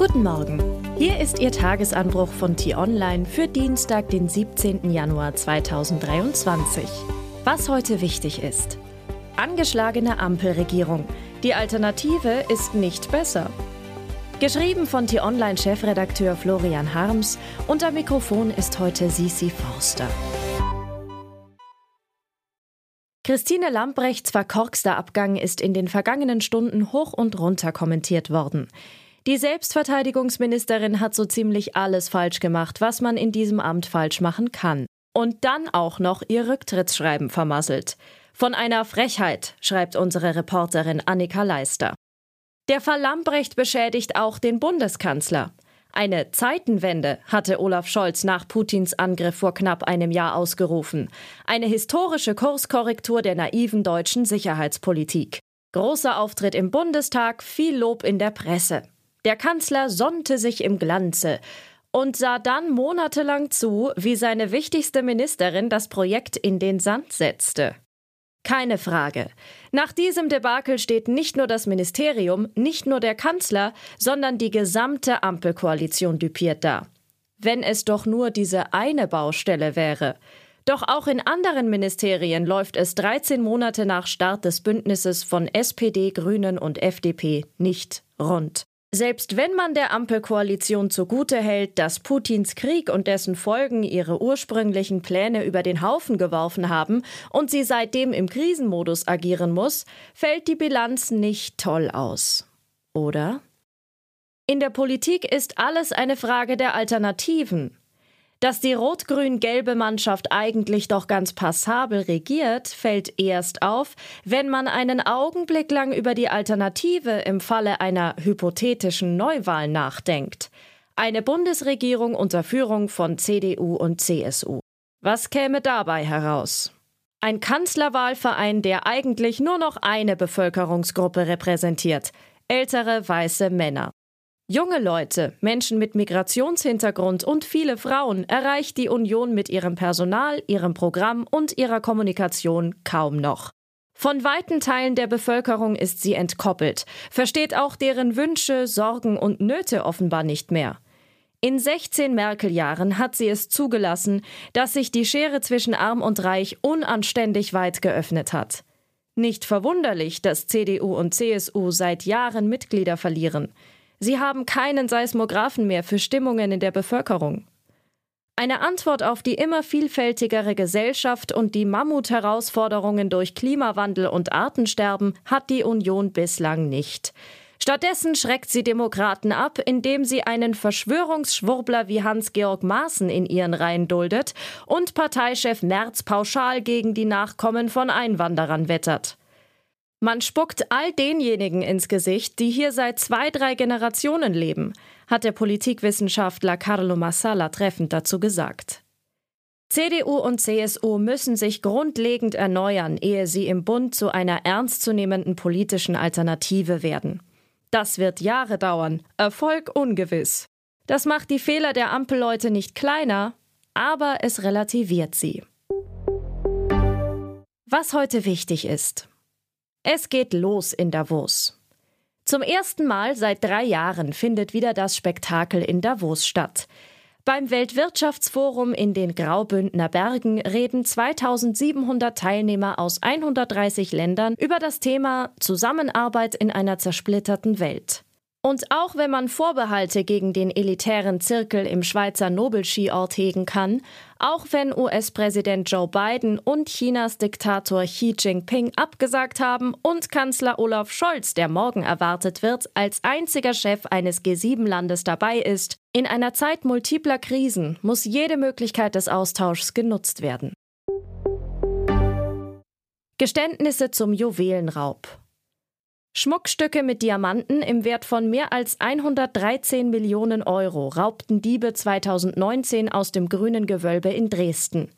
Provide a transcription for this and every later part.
Guten Morgen. Hier ist Ihr Tagesanbruch von T-Online für Dienstag, den 17. Januar 2023. Was heute wichtig ist. Angeschlagene Ampelregierung. Die Alternative ist nicht besser. Geschrieben von T-Online-Chefredakteur Florian Harms. Unter Mikrofon ist heute Sisi Forster. Christine Lambrechts verkorkster Abgang ist in den vergangenen Stunden hoch und runter kommentiert worden. Die Selbstverteidigungsministerin hat so ziemlich alles falsch gemacht, was man in diesem Amt falsch machen kann. Und dann auch noch ihr Rücktrittsschreiben vermasselt. Von einer Frechheit, schreibt unsere Reporterin Annika Leister. Der Fall Lambrecht beschädigt auch den Bundeskanzler. Eine Zeitenwende hatte Olaf Scholz nach Putins Angriff vor knapp einem Jahr ausgerufen. Eine historische Kurskorrektur der naiven deutschen Sicherheitspolitik. Großer Auftritt im Bundestag, viel Lob in der Presse. Der Kanzler sonnte sich im Glanze und sah dann monatelang zu, wie seine wichtigste Ministerin das Projekt in den Sand setzte. Keine Frage. Nach diesem Debakel steht nicht nur das Ministerium, nicht nur der Kanzler, sondern die gesamte Ampelkoalition düpiert da. Wenn es doch nur diese eine Baustelle wäre. Doch auch in anderen Ministerien läuft es 13 Monate nach Start des Bündnisses von SPD, Grünen und FDP nicht rund. Selbst wenn man der Ampelkoalition zugute hält, dass Putins Krieg und dessen Folgen ihre ursprünglichen Pläne über den Haufen geworfen haben und sie seitdem im Krisenmodus agieren muss, fällt die Bilanz nicht toll aus. Oder? In der Politik ist alles eine Frage der Alternativen. Dass die rot-grün-gelbe Mannschaft eigentlich doch ganz passabel regiert, fällt erst auf, wenn man einen Augenblick lang über die Alternative im Falle einer hypothetischen Neuwahl nachdenkt. Eine Bundesregierung unter Führung von CDU und CSU. Was käme dabei heraus? Ein Kanzlerwahlverein, der eigentlich nur noch eine Bevölkerungsgruppe repräsentiert, ältere weiße Männer. Junge Leute, Menschen mit Migrationshintergrund und viele Frauen erreicht die Union mit ihrem Personal, ihrem Programm und ihrer Kommunikation kaum noch. Von weiten Teilen der Bevölkerung ist sie entkoppelt, versteht auch deren Wünsche, Sorgen und Nöte offenbar nicht mehr. In 16 Merkel-Jahren hat sie es zugelassen, dass sich die Schere zwischen Arm und Reich unanständig weit geöffnet hat. Nicht verwunderlich, dass CDU und CSU seit Jahren Mitglieder verlieren. Sie haben keinen Seismographen mehr für Stimmungen in der Bevölkerung. Eine Antwort auf die immer vielfältigere Gesellschaft und die Mammut-Herausforderungen durch Klimawandel und Artensterben hat die Union bislang nicht. Stattdessen schreckt sie Demokraten ab, indem sie einen Verschwörungsschwurbler wie Hans-Georg Maaßen in ihren Reihen duldet und Parteichef Merz pauschal gegen die Nachkommen von Einwanderern wettert. Man spuckt all denjenigen ins Gesicht, die hier seit zwei, drei Generationen leben, hat der Politikwissenschaftler Carlo Massala treffend dazu gesagt. CDU und CSU müssen sich grundlegend erneuern, ehe sie im Bund zu einer ernstzunehmenden politischen Alternative werden. Das wird Jahre dauern, Erfolg ungewiss. Das macht die Fehler der Ampelleute nicht kleiner, aber es relativiert sie. Was heute wichtig ist. Es geht los in Davos. Zum ersten Mal seit drei Jahren findet wieder das Spektakel in Davos statt. Beim Weltwirtschaftsforum in den Graubündner Bergen reden 2700 Teilnehmer aus 130 Ländern über das Thema Zusammenarbeit in einer zersplitterten Welt. Und auch wenn man Vorbehalte gegen den elitären Zirkel im Schweizer Nobelskiort hegen kann, auch wenn US-Präsident Joe Biden und Chinas Diktator Xi Jinping abgesagt haben und Kanzler Olaf Scholz, der morgen erwartet wird, als einziger Chef eines G7-Landes dabei ist, in einer Zeit multipler Krisen muss jede Möglichkeit des Austauschs genutzt werden. Geständnisse zum Juwelenraub. Schmuckstücke mit Diamanten im Wert von mehr als 113 Millionen Euro raubten Diebe 2019 aus dem grünen Gewölbe in Dresden.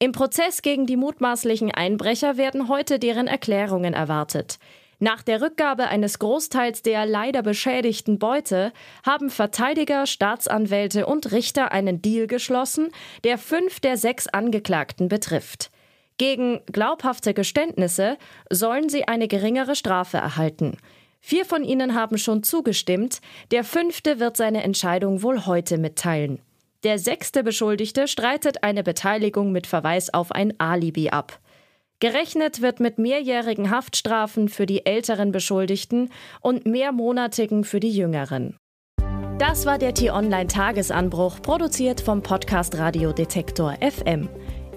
Im Prozess gegen die mutmaßlichen Einbrecher werden heute deren Erklärungen erwartet. Nach der Rückgabe eines Großteils der leider beschädigten Beute haben Verteidiger, Staatsanwälte und Richter einen Deal geschlossen, der fünf der sechs Angeklagten betrifft. Gegen glaubhafte Geständnisse sollen sie eine geringere Strafe erhalten. Vier von ihnen haben schon zugestimmt, der fünfte wird seine Entscheidung wohl heute mitteilen. Der sechste Beschuldigte streitet eine Beteiligung mit Verweis auf ein Alibi ab. Gerechnet wird mit mehrjährigen Haftstrafen für die älteren Beschuldigten und mehrmonatigen für die jüngeren. Das war der T-Online-Tagesanbruch, produziert vom Podcast Radio Detektor FM.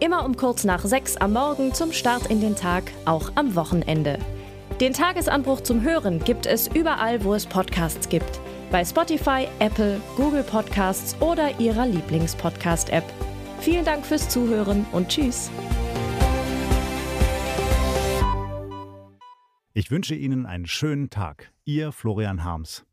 Immer um kurz nach sechs am Morgen zum Start in den Tag, auch am Wochenende. Den Tagesanbruch zum Hören gibt es überall, wo es Podcasts gibt. Bei Spotify, Apple, Google Podcasts oder Ihrer Lieblingspodcast-App. Vielen Dank fürs Zuhören und Tschüss. Ich wünsche Ihnen einen schönen Tag. Ihr Florian Harms.